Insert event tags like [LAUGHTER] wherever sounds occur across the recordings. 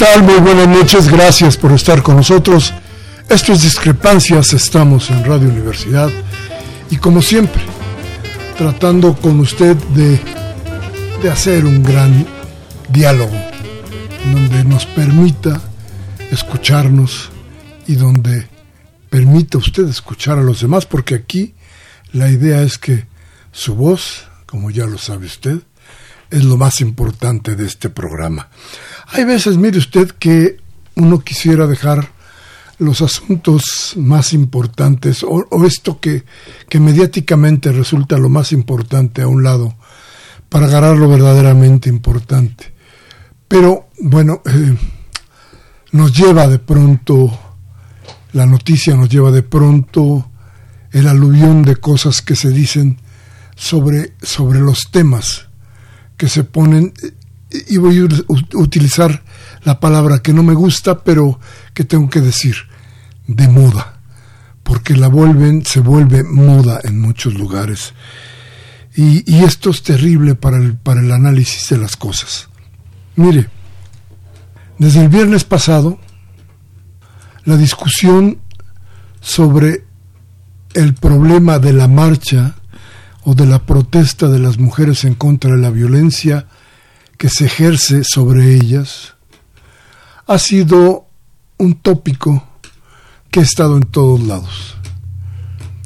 Muy buenas noches, gracias por estar con nosotros. Esto es Discrepancias, estamos en Radio Universidad y como siempre, tratando con usted de, de hacer un gran diálogo donde nos permita escucharnos y donde permita usted escuchar a los demás, porque aquí la idea es que su voz, como ya lo sabe usted, es lo más importante de este programa. Hay veces, mire usted, que uno quisiera dejar los asuntos más importantes o, esto que, que, mediáticamente resulta lo más importante a un lado para agarrar lo verdaderamente importante. Pero bueno, eh, nos lleva de pronto, la noticia nos lleva de pronto el aluvión de cosas que se dicen sobre, sobre los temas que se ponen y voy a utilizar la palabra que no me gusta, pero que tengo que decir, de moda, porque la vuelven, se vuelve moda en muchos lugares. Y, esto es terrible para el, para el análisis de las cosas. Mire, desde el viernes pasado, la discusión sobre el problema de la marcha o de la protesta de las mujeres en contra de la violencia que se ejerce sobre ellas ha sido un tópico que ha estado en todos lados,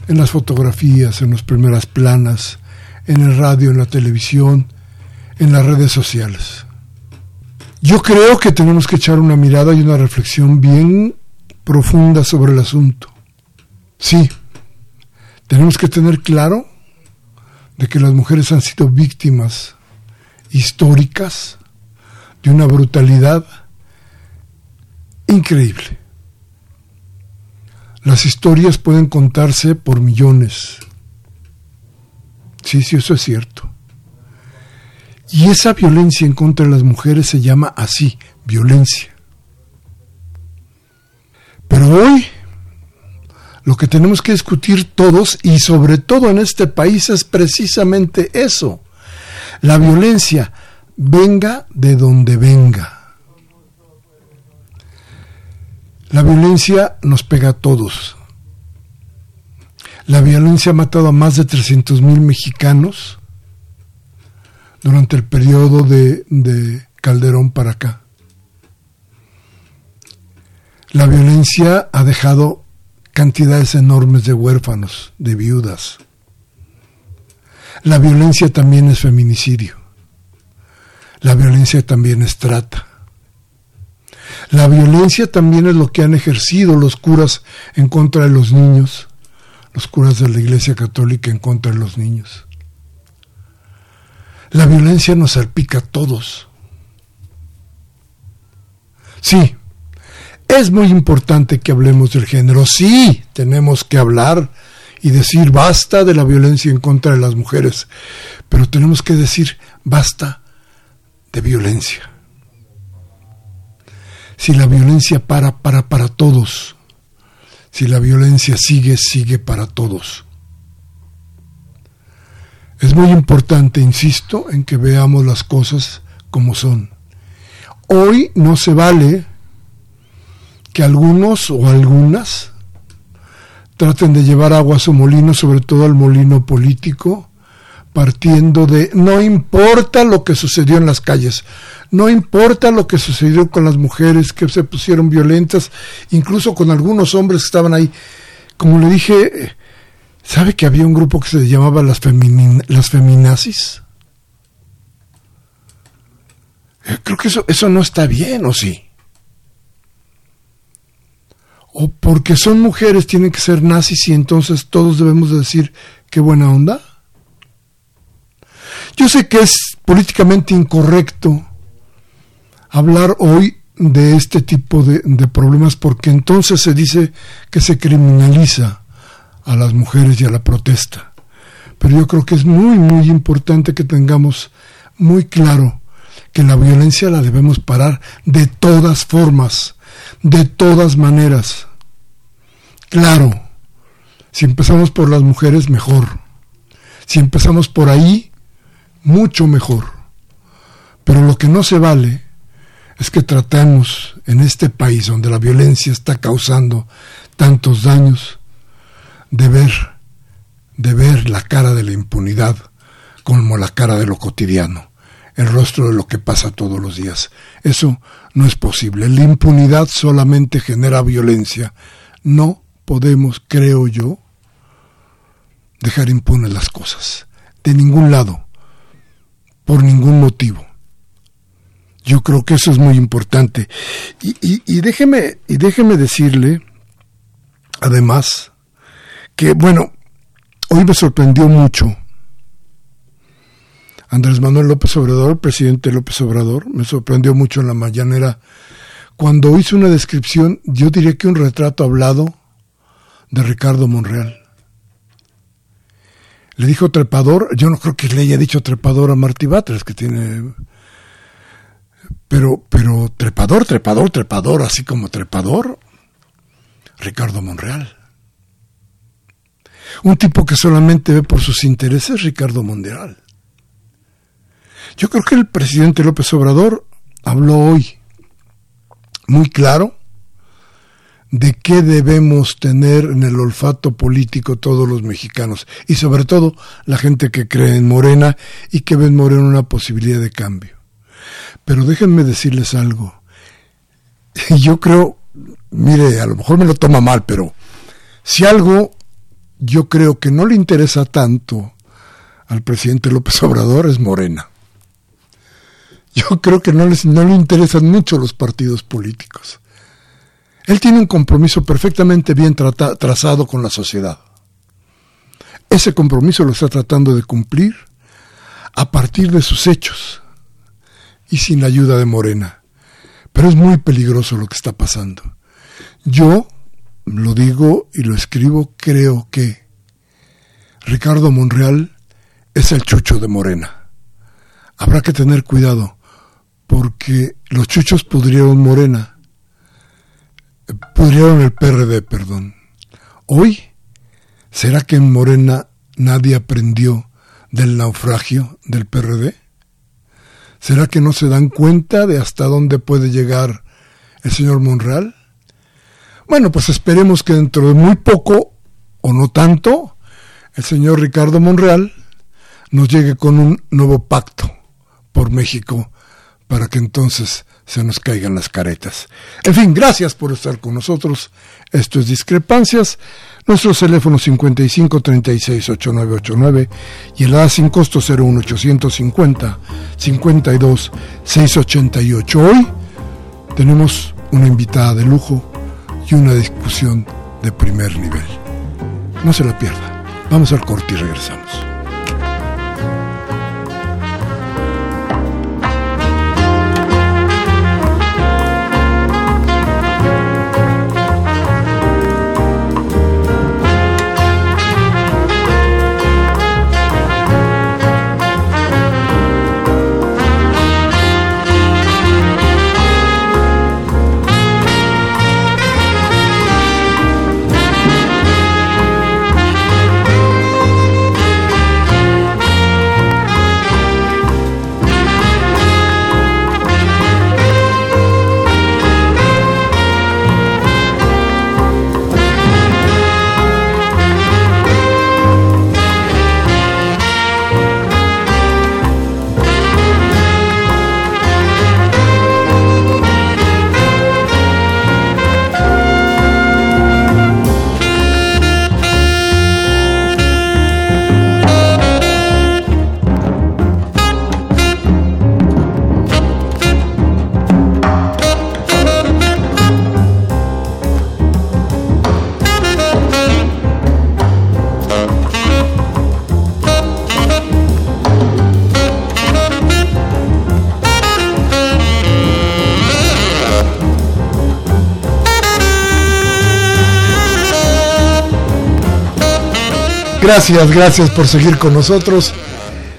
en las fotografías, en las primeras planas, en el radio, en la televisión, en las redes sociales. Yo creo que tenemos que echar una mirada y una reflexión bien profunda sobre el asunto. Sí, tenemos que tener claro de que las mujeres han sido víctimas históricas de una brutalidad increíble. Las historias pueden contarse por millones. Sí, sí, eso es cierto. Y esa violencia en contra de las mujeres se llama así, violencia. Pero hoy lo que tenemos que discutir todos y sobre todo en este país es precisamente eso. La violencia venga de donde venga. La violencia nos pega a todos. La violencia ha matado a más de 300 mil mexicanos durante el periodo de, de Calderón para acá. La violencia ha dejado cantidades enormes de huérfanos, de viudas. La violencia también es feminicidio. La violencia también es trata. La violencia también es lo que han ejercido los curas en contra de los niños, los curas de la Iglesia Católica en contra de los niños. La violencia nos salpica a todos. Sí, es muy importante que hablemos del género. Sí, tenemos que hablar y decir basta de la violencia en contra de las mujeres, pero tenemos que decir basta de violencia. Si la violencia para, para para todos. Si la violencia sigue, sigue para todos. Es muy importante, insisto, en que veamos las cosas como son. Hoy no se vale que algunos o algunas traten de llevar agua a su molino, sobre todo al molino político, partiendo de no importa lo que sucedió en las calles, no importa lo que sucedió con las mujeres que se pusieron violentas, incluso con algunos hombres que estaban ahí. Como le dije, ¿sabe que había un grupo que se llamaba las, las feminazis? Eh, creo que eso, eso no está bien, ¿o sí? O porque son mujeres tienen que ser nazis y entonces todos debemos decir qué buena onda. Yo sé que es políticamente incorrecto hablar hoy de este tipo de, problemas porque entonces se dice que se criminaliza a las mujeres y a la protesta. Pero yo creo que es muy, muy importante que tengamos muy claro que la violencia la debemos parar de todas formas, de todas maneras. Claro, si empezamos por las mujeres, mejor. Si empezamos por ahí, mucho mejor. Pero lo que no se vale es que tratemos en este país donde la violencia está causando tantos daños de ver, de ver la cara de la impunidad como la cara de lo cotidiano, el rostro de lo que pasa todos los días. Eso no es posible. La impunidad solamente genera violencia. No podemos, creo yo, dejar impunes las cosas. De ningún lado por ningún motivo. Yo creo que eso es muy importante. Y, déjeme, y déjeme decirle, además, que bueno, hoy me sorprendió mucho Andrés Manuel López Obrador, presidente López Obrador, me sorprendió mucho en la mañanera cuando hizo una descripción, yo diría que un retrato hablado de Ricardo Monreal le dijo trepador, yo no creo que le haya dicho trepador a Martí Batres, que tiene... Pero, pero trepador, trepador, trepador, así como trepador, Ricardo Monreal. Un tipo que solamente ve por sus intereses, Ricardo Monreal. Yo creo que el presidente López Obrador habló hoy muy claro de qué debemos tener en el olfato político todos los mexicanos y sobre todo la gente que cree en Morena y que ve en Morena una posibilidad de cambio. Pero déjenme decirles algo. Yo creo, mire, a lo mejor me lo toma mal, pero si algo yo creo que no le interesa tanto al presidente López Obrador es Morena. Yo creo que no, les, no le interesan mucho los partidos políticos. Él tiene un compromiso perfectamente bien trazado con la sociedad. Ese compromiso lo está tratando de cumplir a partir de sus hechos y sin la ayuda de Morena. Pero es muy peligroso lo que está pasando. Yo lo digo y lo escribo, creo que Ricardo Monreal es el chucho de Morena. Habrá que tener cuidado porque los chuchos pudrieron Morena pudrieron el PRD, perdón. Hoy, ¿será que en Morena nadie aprendió del naufragio del PRD? ¿Será que no se dan cuenta de hasta dónde puede llegar el señor Monreal? Bueno, pues esperemos que dentro de muy poco, o no tanto, el señor Ricardo Monreal nos llegue con un nuevo pacto por México para que entonces se nos caigan las caretas. En fin, gracias por estar con nosotros. Esto es Discrepancias. Nuestro teléfono 55 36 8989 y el A sin costo 01850 52 688. Hoy tenemos una invitada de lujo y una discusión de primer nivel. No se la pierda. Vamos al corte y regresamos. Gracias, gracias por seguir con nosotros.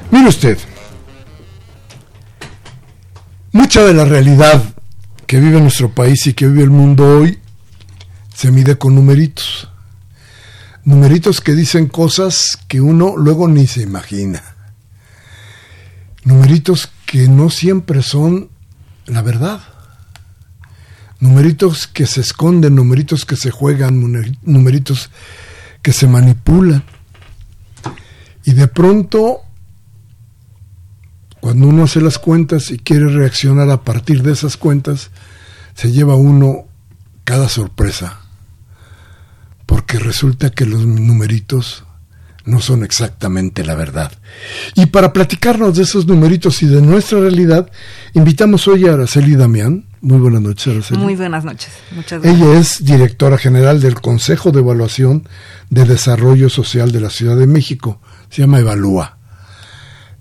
Mire usted, mucha de la realidad que vive nuestro país y que vive el mundo hoy se mide con numeritos. Numeritos que dicen cosas que uno luego ni se imagina. Numeritos que no siempre son la verdad. Numeritos que se esconden, numeritos que se juegan, numeritos que se manipulan. Y de pronto, cuando uno hace las cuentas y quiere reaccionar a partir de esas cuentas, se lleva uno cada sorpresa. Porque resulta que los numeritos no son exactamente la verdad. Y para platicarnos de esos numeritos y de nuestra realidad, invitamos hoy a Araceli Damián. Muy buenas noches, Araceli. Muy buenas noches. Muchas gracias. Ella es directora general del Consejo de Evaluación de Desarrollo Social de la Ciudad de México. Se llama Evalúa.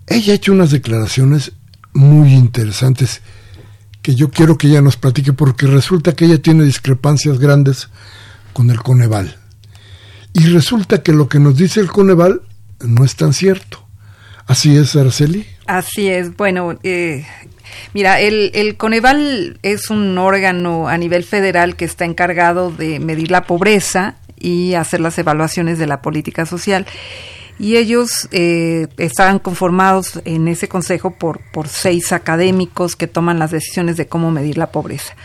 Ella ha hecho unas declaraciones muy interesantes que yo quiero que ella nos platique porque resulta que ella tiene discrepancias grandes con el Coneval y resulta que lo que nos dice el Coneval no es tan cierto. ¿Así es, Araceli? Así es. Bueno, eh, mira, el, el Coneval es un órgano a nivel federal que está encargado de medir la pobreza y hacer las evaluaciones de la política social. Y ellos eh, estaban conformados en ese consejo por, por seis académicos que toman las decisiones de cómo medir la pobreza.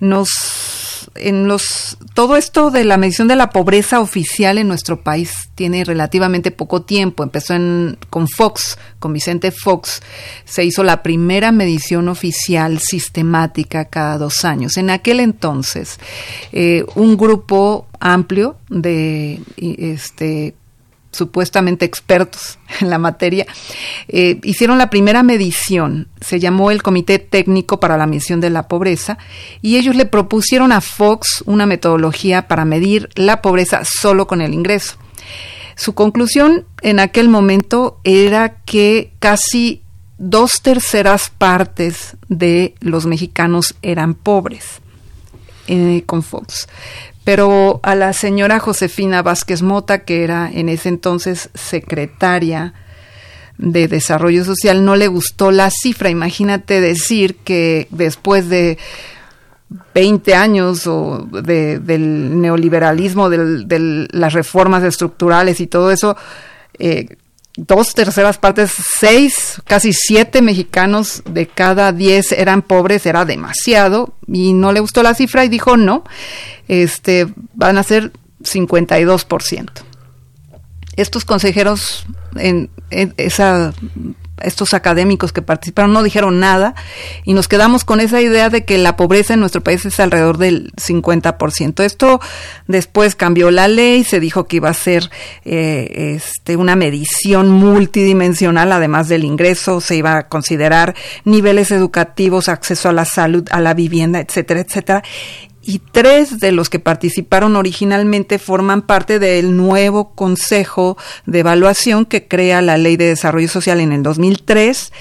Nos en los todo esto de la medición de la pobreza oficial en nuestro país tiene relativamente poco tiempo. Empezó en, con Fox, con Vicente Fox. Se hizo la primera medición oficial sistemática cada dos años. En aquel entonces, eh, un grupo amplio de este supuestamente expertos [LAUGHS] en la materia, eh, hicieron la primera medición, se llamó el Comité Técnico para la Medición de la Pobreza, y ellos le propusieron a Fox una metodología para medir la pobreza solo con el ingreso. Su conclusión en aquel momento era que casi dos terceras partes de los mexicanos eran pobres eh, con Fox pero a la señora Josefina Vázquez Mota, que era en ese entonces secretaria de Desarrollo Social, no le gustó la cifra. Imagínate decir que después de 20 años o del neoliberalismo, de las reformas estructurales y todo eso, eh, dos terceras partes, seis, casi siete mexicanos de cada diez eran pobres, era demasiado, y no le gustó la cifra y dijo no, este, van a ser 52%. Estos consejeros en, esa estos académicos que participaron no dijeron nada y nos quedamos con esa idea de que la pobreza en nuestro país es alrededor del 50%. Esto después cambió la ley, se dijo que iba a ser eh, este, una medición multidimensional, además del ingreso, se iba a considerar niveles educativos, acceso a la salud, a la vivienda, etcétera, etcétera y tres de los que participaron originalmente forman parte del nuevo Consejo de Evaluación que crea la Ley de Desarrollo Social en el 2003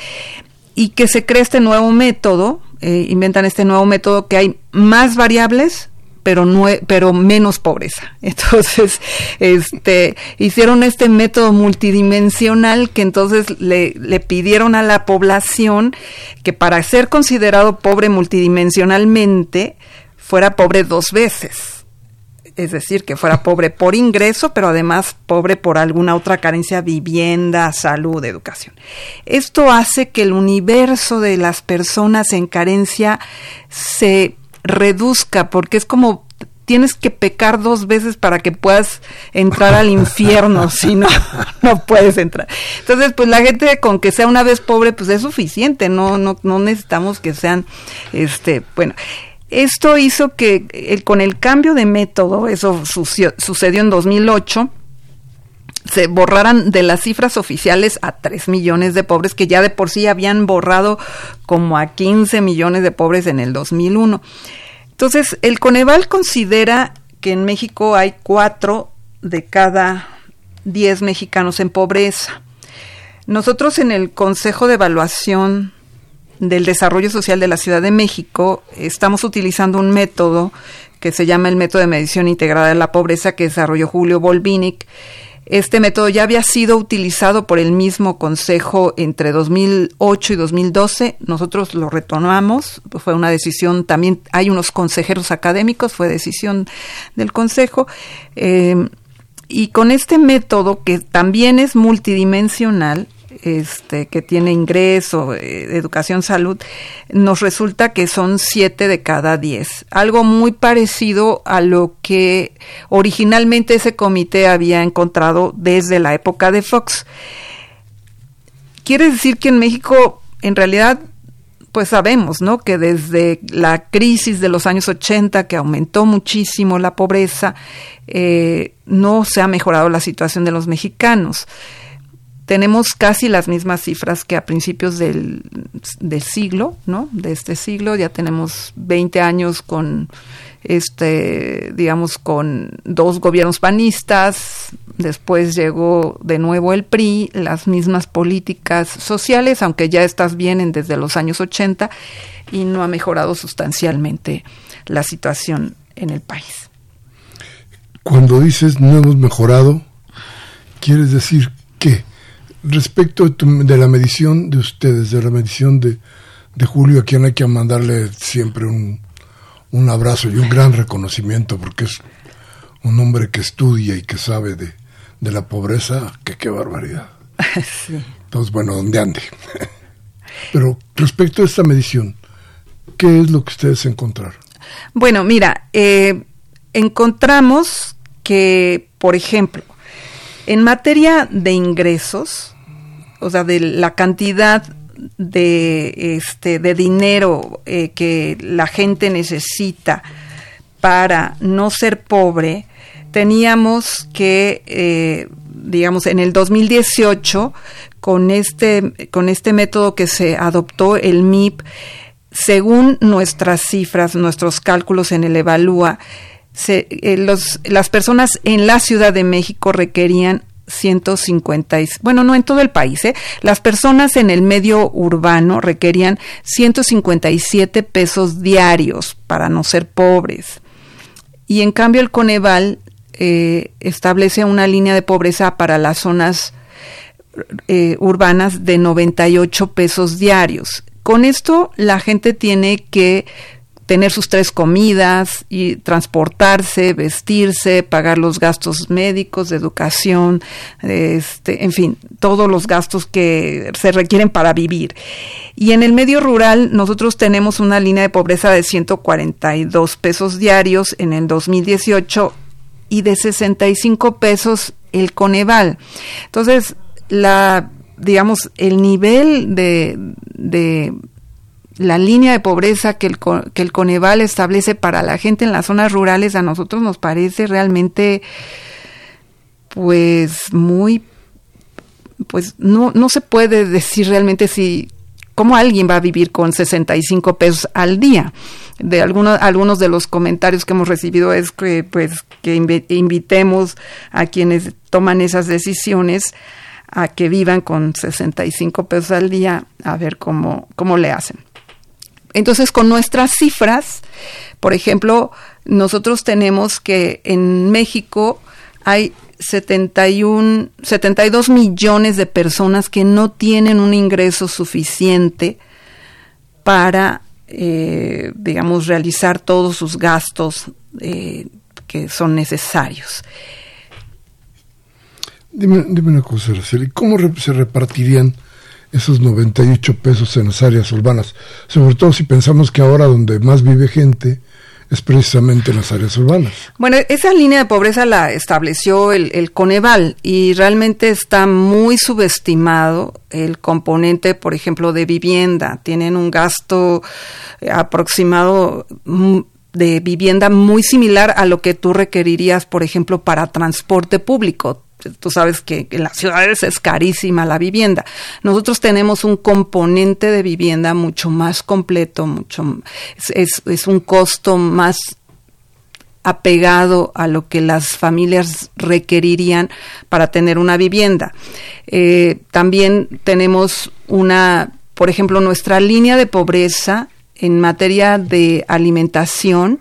y que se crea este nuevo método, eh, inventan este nuevo método que hay más variables pero pero menos pobreza. [LAUGHS] Entonces, este, hicieron este método multidimensional que entonces le, le pidieron a la población que para ser considerado pobre multidimensionalmente fuera pobre dos veces. Es decir, que fuera pobre por ingreso, pero además pobre por alguna otra carencia, vivienda, salud, educación. Esto hace que el universo de las personas en carencia se reduzca, porque es como tienes que pecar dos veces para que puedas entrar al infierno, [LAUGHS] si no, no puedes entrar. Entonces, pues la gente con que sea una vez pobre, pues es suficiente, no, no, no necesitamos que sean, este, bueno, esto hizo que con el cambio de método, eso sucedió en 2008, se borraran de las cifras oficiales a 3 millones de pobres que ya de por sí habían borrado como a 15 millones de pobres en el 2001. Entonces, el Coneval considera que en México hay 4 de cada 10 mexicanos en pobreza. Nosotros en el Consejo de Evaluación del Desarrollo Social de la Ciudad de México, estamos utilizando un método que se llama el método de medición integrada de la pobreza que desarrolló Julio Volvinic, Este método ya había sido utilizado por el mismo Consejo entre 2008 y 2012. Nosotros lo retomamos. Fue una decisión, también hay unos consejeros académicos, fue decisión del Consejo. Eh, y con este método, que también es multidimensional, este, que tiene ingreso, eh, educación, salud, nos resulta que son siete de cada diez. Algo muy parecido a lo que originalmente ese comité había encontrado desde la época de Fox. Quiere decir que en México, en realidad, pues sabemos, ¿no? Que desde la crisis de los años 80, que aumentó muchísimo la pobreza, eh, no se ha mejorado la situación de los mexicanos tenemos casi las mismas cifras que a principios del, siglo, ¿no? De este siglo, ya tenemos 20 años con, este, digamos, con dos gobiernos panistas, después llegó de nuevo el PRI, las mismas políticas sociales, aunque ya estas vienen desde los años 80 y no ha mejorado sustancialmente la situación en el país. Cuando dices no hemos mejorado, ¿quieres decir? Respecto de, la medición de ustedes, de la medición de, Julio, a quien hay que mandarle siempre un, un, abrazo y un gran reconocimiento, porque es un hombre que estudia y que sabe de, de la pobreza, que qué barbaridad. [LAUGHS] Entonces, bueno, donde ande. [LAUGHS] Pero respecto a esta medición, ¿qué es lo que ustedes encontraron? Bueno, mira, eh, encontramos que, por ejemplo, en materia de ingresos, o sea, de la cantidad de, este, de dinero eh, que la gente necesita para no ser pobre, teníamos que, eh, digamos, en el 2018, con este, con este método que se adoptó, el MIP, según nuestras cifras, nuestros cálculos en el Evalúa, eh, los, las personas en la Ciudad de México requerían 150, bueno, no en todo el país, ¿eh? las personas en el medio urbano requerían 157 pesos diarios para no ser pobres. Y en cambio el Coneval eh, establece una línea de pobreza para las zonas eh, urbanas de 98 pesos diarios. Con esto la gente tiene que tener sus tres comidas y transportarse, vestirse, pagar los gastos médicos, de educación, este, en fin, todos los gastos que se requieren para vivir. Y en el medio rural nosotros tenemos una línea de pobreza de 142 pesos diarios en el 2018 y de 65 pesos el Coneval. Entonces, la digamos, el nivel de, de la línea de pobreza que el, que el Coneval establece para la gente en las zonas rurales a nosotros nos parece realmente pues muy pues no, no se puede decir realmente si cómo alguien va a vivir con 65 pesos al día. De algunos, algunos de los comentarios que hemos recibido es que pues que invitemos a quienes toman esas decisiones a que vivan con 65 pesos al día a ver cómo, cómo le hacen. Entonces, con nuestras cifras, por ejemplo, nosotros tenemos que en México hay 71, 72 millones de personas que no tienen un ingreso suficiente para, eh, digamos, realizar todos sus gastos eh, que son necesarios. Dime, dime una cosa, Araceli, ¿cómo se repartirían esos 98 pesos en las áreas urbanas, sobre todo si pensamos que ahora donde más vive gente es precisamente en las áreas urbanas. Bueno, esa línea de pobreza la estableció el, el Coneval y realmente está muy subestimado el componente, por ejemplo, de vivienda. Tienen un gasto aproximado mm, de vivienda muy similar a lo que tú requerirías, por ejemplo, para transporte público tú sabes que en las ciudades es carísima la vivienda. Nosotros tenemos un componente de vivienda mucho más completo, mucho es, es un costo más apegado a lo que las familias requerirían para tener una vivienda. Eh, también tenemos una, por ejemplo, nuestra línea de pobreza en materia de alimentación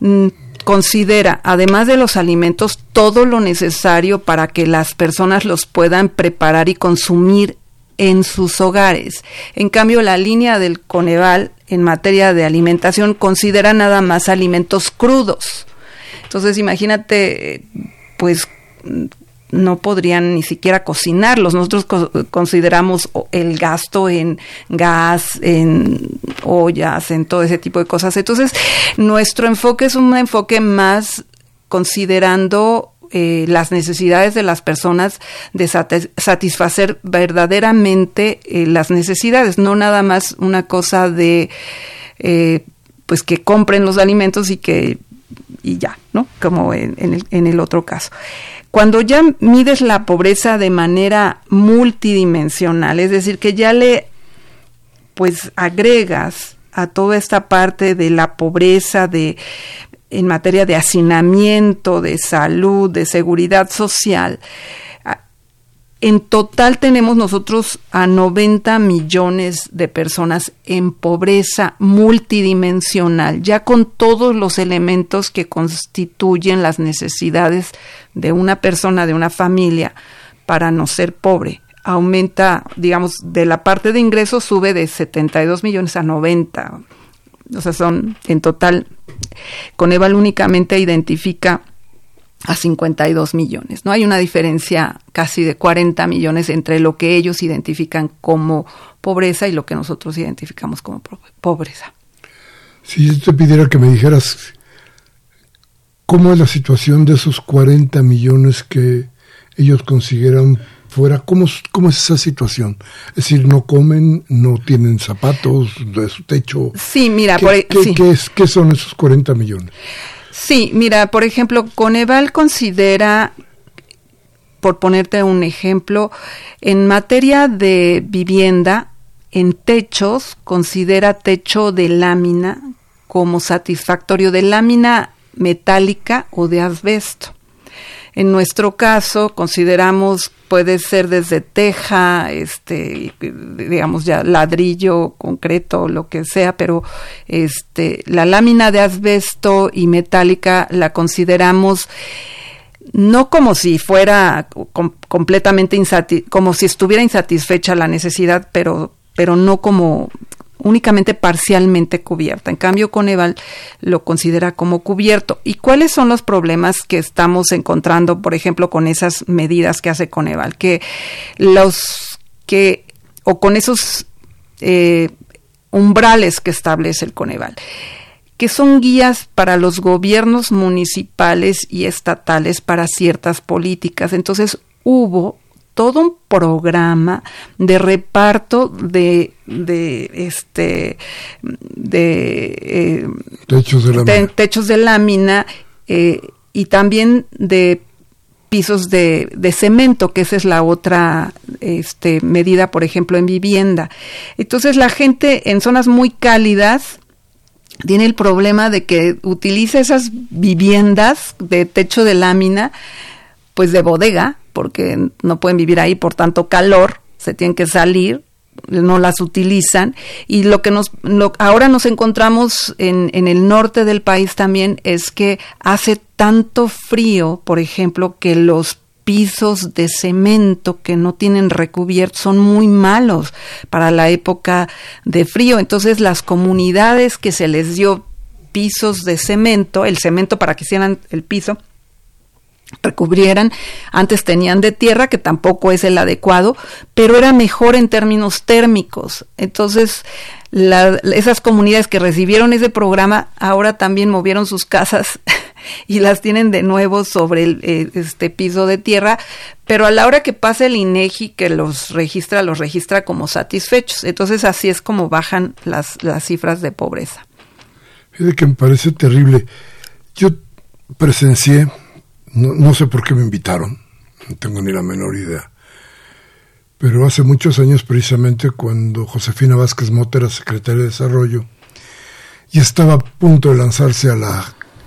mm, considera, además de los alimentos, todo lo necesario para que las personas los puedan preparar y consumir en sus hogares. En cambio, la línea del Coneval en materia de alimentación considera nada más alimentos crudos. Entonces, imagínate, pues no podrían ni siquiera cocinarlos. Nosotros consideramos el gasto en gas, en ollas, en todo ese tipo de cosas. Entonces, nuestro enfoque es un enfoque más considerando eh, las necesidades de las personas de satisfacer verdaderamente eh, las necesidades, no nada más una cosa de eh, pues que compren los alimentos y que y ya, ¿no? Como en, el, otro caso. Cuando ya mides la pobreza de manera multidimensional, es decir, que ya le pues agregas a toda esta parte de la pobreza de en materia de hacinamiento, de salud, de seguridad social, en total tenemos nosotros a 90 millones de personas en pobreza multidimensional, ya con todos los elementos que constituyen las necesidades de una persona, de una familia, para no ser pobre. Aumenta, digamos, de la parte de ingresos sube de 72 millones a 90. O sea, son en total, Coneval únicamente identifica a 52 millones. No hay una diferencia casi de 40 millones entre lo que ellos identifican como pobreza y lo que nosotros identificamos como pobreza. Si yo te pidiera que me dijeras cómo es la situación de esos 40 millones que ellos consideran fuera, ¿cómo, cómo es esa situación? Es decir, no comen, no tienen zapatos de su techo. Sí, mira, ¿Qué, por, ¿qué, es, ¿qué son esos 40 millones? Sí, mira, por ejemplo, Coneval considera, por ponerte un ejemplo, en materia de vivienda, en techos, considera techo de lámina como satisfactorio de lámina metálica o de asbesto. En nuestro caso, consideramos puede ser desde teja, este, digamos ya ladrillo, concreto, lo que sea, pero este, la lámina de asbesto y metálica la consideramos no como si fuera completamente como si estuviera insatisfecha la necesidad, pero pero no como únicamente parcialmente cubierta. En cambio, Coneval lo considera como cubierto. ¿Y cuáles son los problemas que estamos encontrando, por ejemplo, con esas medidas que hace Coneval? Que los que, o con esos eh, umbrales que establece el Coneval que son guías para los gobiernos municipales y estatales para ciertas políticas. Entonces hubo todo un programa de reparto de, de este de, eh, techos de lámina, techos de lámina eh, y también de pisos de, de, cemento, que esa es la otra este, medida, por ejemplo, en vivienda. Entonces la gente en zonas muy cálidas tiene el problema de que utiliza esas viviendas de techo de lámina, pues de bodega, porque no pueden vivir ahí por tanto calor, se tienen que salir, no las utilizan y lo que nos ahora nos encontramos en, el norte del país también es que hace tanto frío, por ejemplo, que los pisos de cemento que no tienen recubierto son muy malos para la época de frío. Entonces las comunidades que se les dio pisos de cemento, el cemento para que hicieran el piso, recubrieran. Antes tenían de tierra, que tampoco es el adecuado, pero era mejor en términos térmicos. Entonces, esas comunidades que recibieron ese programa ahora también movieron sus casas [LAUGHS] y las tienen de nuevo sobre eh, este piso de tierra, pero a la hora que pasa el INEGI que los registra, los registra como satisfechos. Entonces, así es como bajan las, las cifras de pobreza. Es que me parece terrible. Yo presencié no, sé por qué me invitaron, no tengo ni la menor idea. Pero hace muchos años, precisamente cuando Josefina Vázquez Mota era secretaria de Desarrollo y estaba a punto de lanzarse a la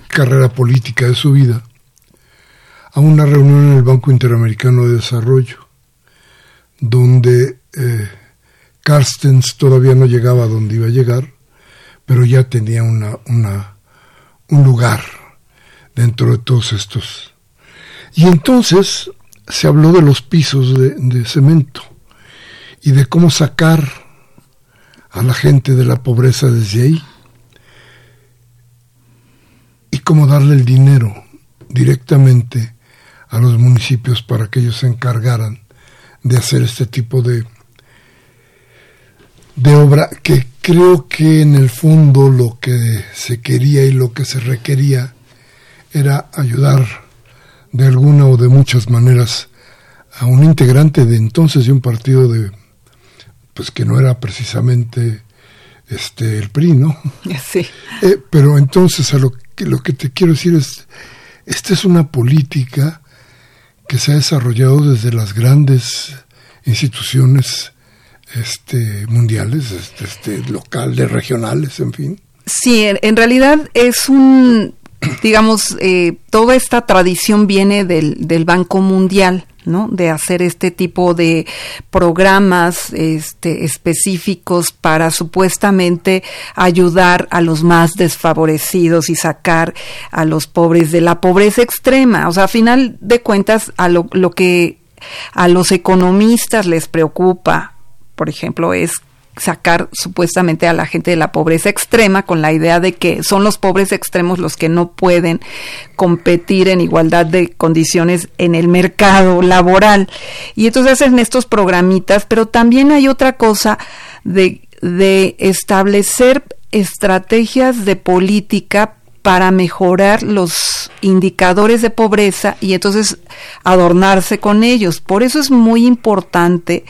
carrera política de su vida, a una reunión en el Banco Interamericano de Desarrollo, donde eh, Carstens todavía no llegaba a donde iba a llegar, pero ya tenía una, un lugar dentro de todos estos. Y entonces se habló de los pisos de, cemento y de cómo sacar a la gente de la pobreza desde ahí y cómo darle el dinero directamente a los municipios para que ellos se encargaran de hacer este tipo de, de obra que creo que en el fondo lo que se quería y lo que se requería era ayudar de alguna o de muchas maneras a un integrante de entonces de un partido de pues que no era precisamente este el PRI, ¿no? [LAUGHS] Sí. Eh, pero entonces a lo que lo que te quiero decir es esta es una política que se ha desarrollado desde las grandes instituciones este, mundiales, este, este, locales, regionales, en fin. Sí, en, realidad es un, digamos, eh, toda esta tradición viene del, del Banco Mundial. ¿no? de hacer este tipo de programas este, específicos para supuestamente ayudar a los más desfavorecidos y sacar a los pobres de la pobreza extrema. O sea, a final de cuentas, a lo, lo que a los economistas les preocupa, por ejemplo, es sacar supuestamente a la gente de la pobreza extrema con la idea de que son los pobres extremos los que no pueden competir en igualdad de condiciones en el mercado laboral. Y entonces hacen estos programitas, pero también hay otra cosa de, de establecer estrategias de política para mejorar los indicadores de pobreza y entonces adornarse con ellos. Por eso es muy importante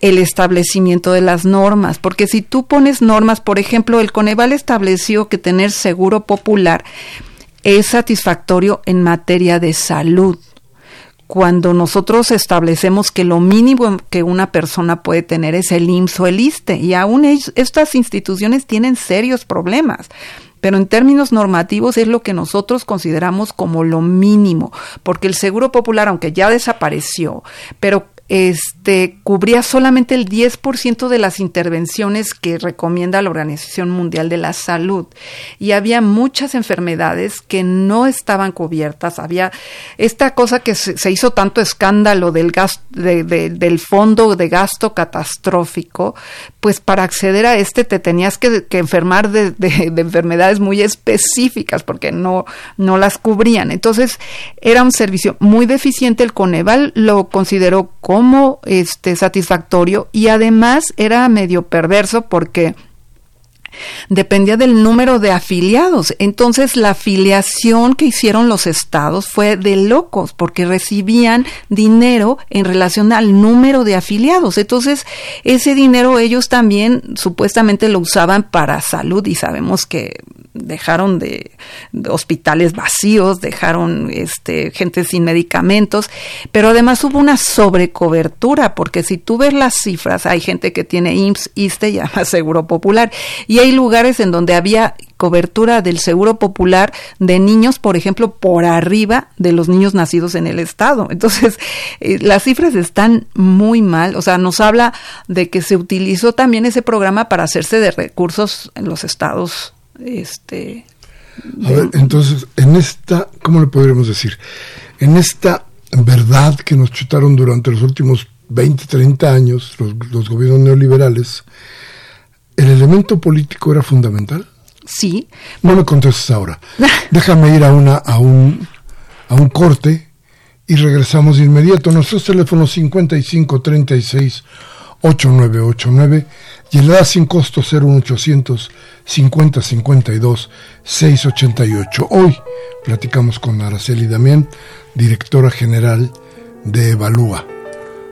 el establecimiento de las normas, porque si tú pones normas, por ejemplo, el Coneval estableció que tener seguro popular es satisfactorio en materia de salud. Cuando nosotros establecemos que lo mínimo que una persona puede tener es el IMSS o el ISTE, y aún estas instituciones tienen serios problemas pero en términos normativos es lo que nosotros consideramos como lo mínimo, porque el Seguro Popular, aunque ya desapareció, pero este, cubría solamente el 10% de las intervenciones que recomienda la Organización Mundial de la Salud. Y había muchas enfermedades que no estaban cubiertas. Había esta cosa que se, hizo tanto escándalo del, del fondo de gasto catastrófico, pues para acceder a este te tenías que, enfermar de, enfermedades muy específicas porque no, no las cubrían. Entonces era un servicio muy deficiente. El Coneval lo consideró como este satisfactorio y además era medio perverso porque dependía del número de afiliados. Entonces la afiliación que hicieron los estados fue de locos porque recibían dinero en relación al número de afiliados. Entonces ese dinero ellos también supuestamente lo usaban para salud y sabemos que dejaron de, hospitales vacíos, dejaron este, gente sin medicamentos, pero además hubo una sobrecobertura, porque si tú ves las cifras, hay gente que tiene IMSS, ISTE y además [LAUGHS] Seguro Popular, y hay lugares en donde había cobertura del Seguro Popular de niños, por ejemplo, por arriba de los niños nacidos en el Estado. Entonces, [LAUGHS] eh, las cifras están muy mal, o sea, nos habla de que se utilizó también ese programa para hacerse de recursos en los estados este, a ver, entonces, en esta, ¿cómo le podríamos decir? En esta verdad que nos chutaron durante los últimos 20, 30 años, los, gobiernos neoliberales, ¿el elemento político era fundamental? Sí. No me contestes ahora. [LAUGHS] Déjame ir a, una, a, un, a un corte y regresamos de inmediato. Nuestros teléfonos 55 36 8989 y el da sin costo 01800 50 52 688. Hoy platicamos con Araceli Damián, directora general de Evalúa,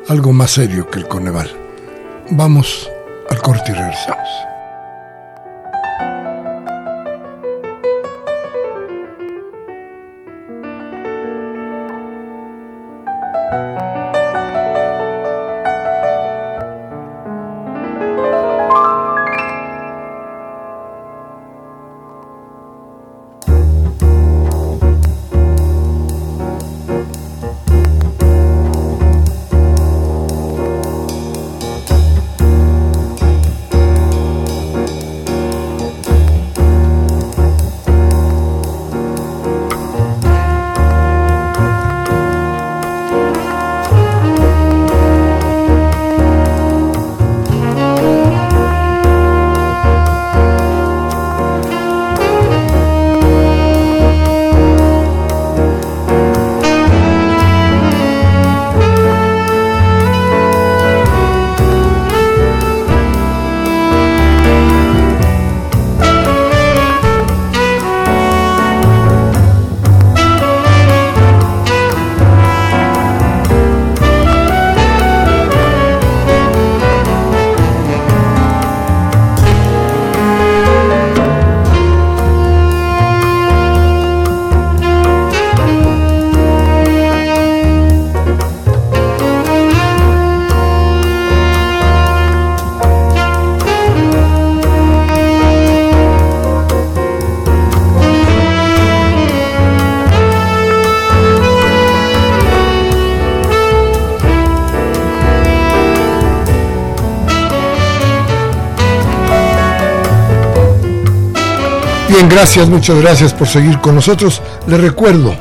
algo más serio que el Coneval. Vamos al corte y regresamos. Gracias, muchas gracias por seguir con nosotros. Les recuerdo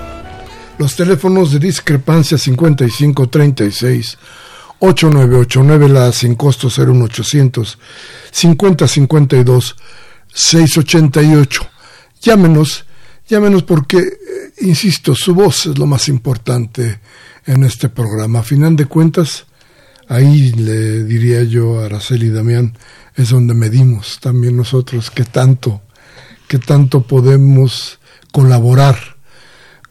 los teléfonos de discrepancia 5536 8989, la sin costo 01800 5052 688. Llámenos, llámenos porque, eh, insisto, su voz es lo más importante en este programa. A final de cuentas, ahí le diría yo a Araceli y Damián, es donde medimos también nosotros qué tanto, qué tanto podemos colaborar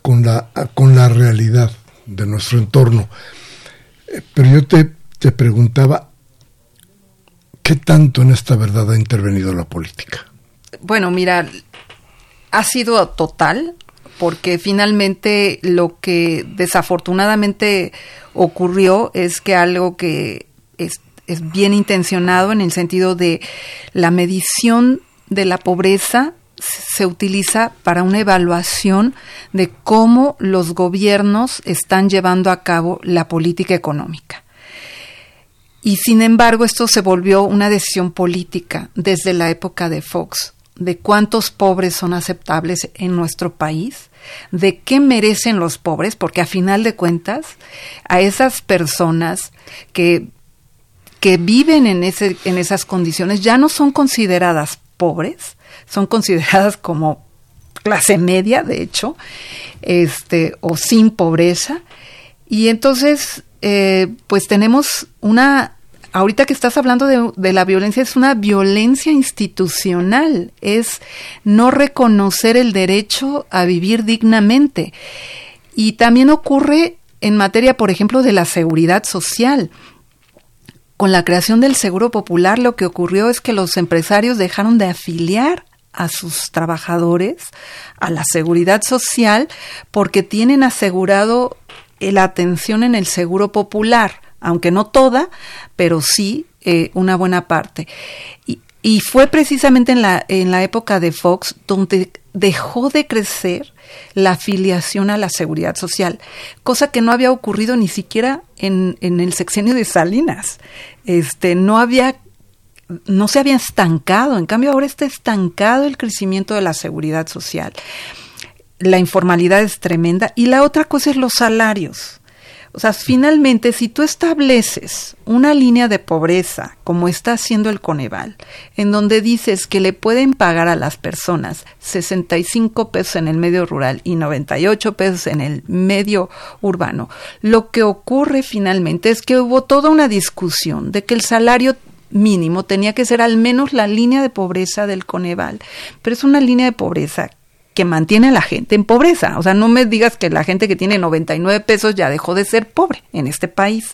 con la, con la realidad de nuestro entorno. Eh, pero yo te, te preguntaba, ¿qué tanto en esta verdad ha intervenido la política? Bueno, mira, ha sido total, porque finalmente lo que desafortunadamente ocurrió es que algo que es, es bien intencionado en el sentido de la medición de la pobreza se utiliza para una evaluación de cómo los gobiernos están llevando a cabo la política económica. Y sin embargo, esto se volvió una decisión política desde la época de Fox, de cuántos pobres son aceptables en nuestro país, de qué merecen los pobres, porque a final de cuentas, a esas personas que, que viven en, ese, en esas condiciones ya no son consideradas pobres, son consideradas como clase media, de hecho, este, o sin pobreza. Y entonces, eh, pues tenemos una, ahorita que estás hablando de, de, la violencia, es una violencia institucional, es no reconocer el derecho a vivir dignamente. Y también ocurre en materia, por ejemplo, de la seguridad social. Con la creación del Seguro Popular lo que ocurrió es que los empresarios dejaron de afiliar a sus trabajadores a la seguridad social porque tienen asegurado la atención en el seguro popular, aunque no toda, pero sí eh, una buena parte. Y, y fue precisamente en la, en la época de Fox donde dejó de crecer la afiliación a la seguridad social, cosa que no había ocurrido ni siquiera en, en el sexenio de Salinas. Este, no había no se había estancado, en cambio ahora está estancado el crecimiento de la seguridad social. La informalidad es tremenda y la otra cosa es los salarios. O sea, finalmente, si tú estableces una línea de pobreza, como está haciendo el Coneval, en donde dices que le pueden pagar a las personas 65 pesos en el medio rural y 98 pesos en el medio urbano, lo que ocurre finalmente es que hubo toda una discusión de que el salario mínimo tenía que ser al menos la línea de pobreza del Coneval, pero es una línea de pobreza que mantiene a la gente en pobreza. O sea, no me digas que la gente que tiene 99 pesos ya dejó de ser pobre en este país.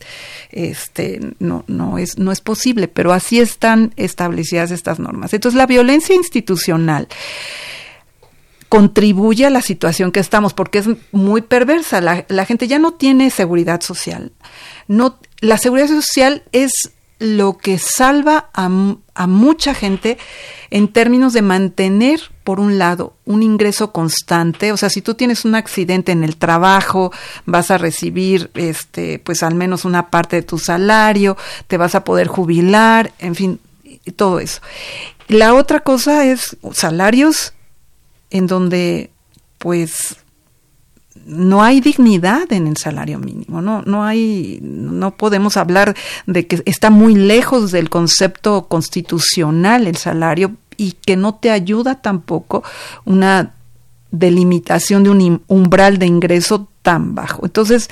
Este, no, no es, no es posible, pero así están establecidas estas normas. Entonces, la violencia institucional contribuye a la situación que estamos, porque es muy perversa. La, la gente ya no tiene seguridad social. No, la seguridad social es lo que salva a, a, mucha gente en términos de mantener, por un lado, un ingreso constante. O sea, si tú tienes un accidente en el trabajo, vas a recibir, este, pues al menos una parte de tu salario, te vas a poder jubilar, en fin, todo eso. La otra cosa es salarios en donde, pues, no hay dignidad en el salario mínimo, no, no hay, no podemos hablar de que está muy lejos del concepto constitucional el salario y que no te ayuda tampoco una delimitación de un umbral de ingreso tan bajo. Entonces,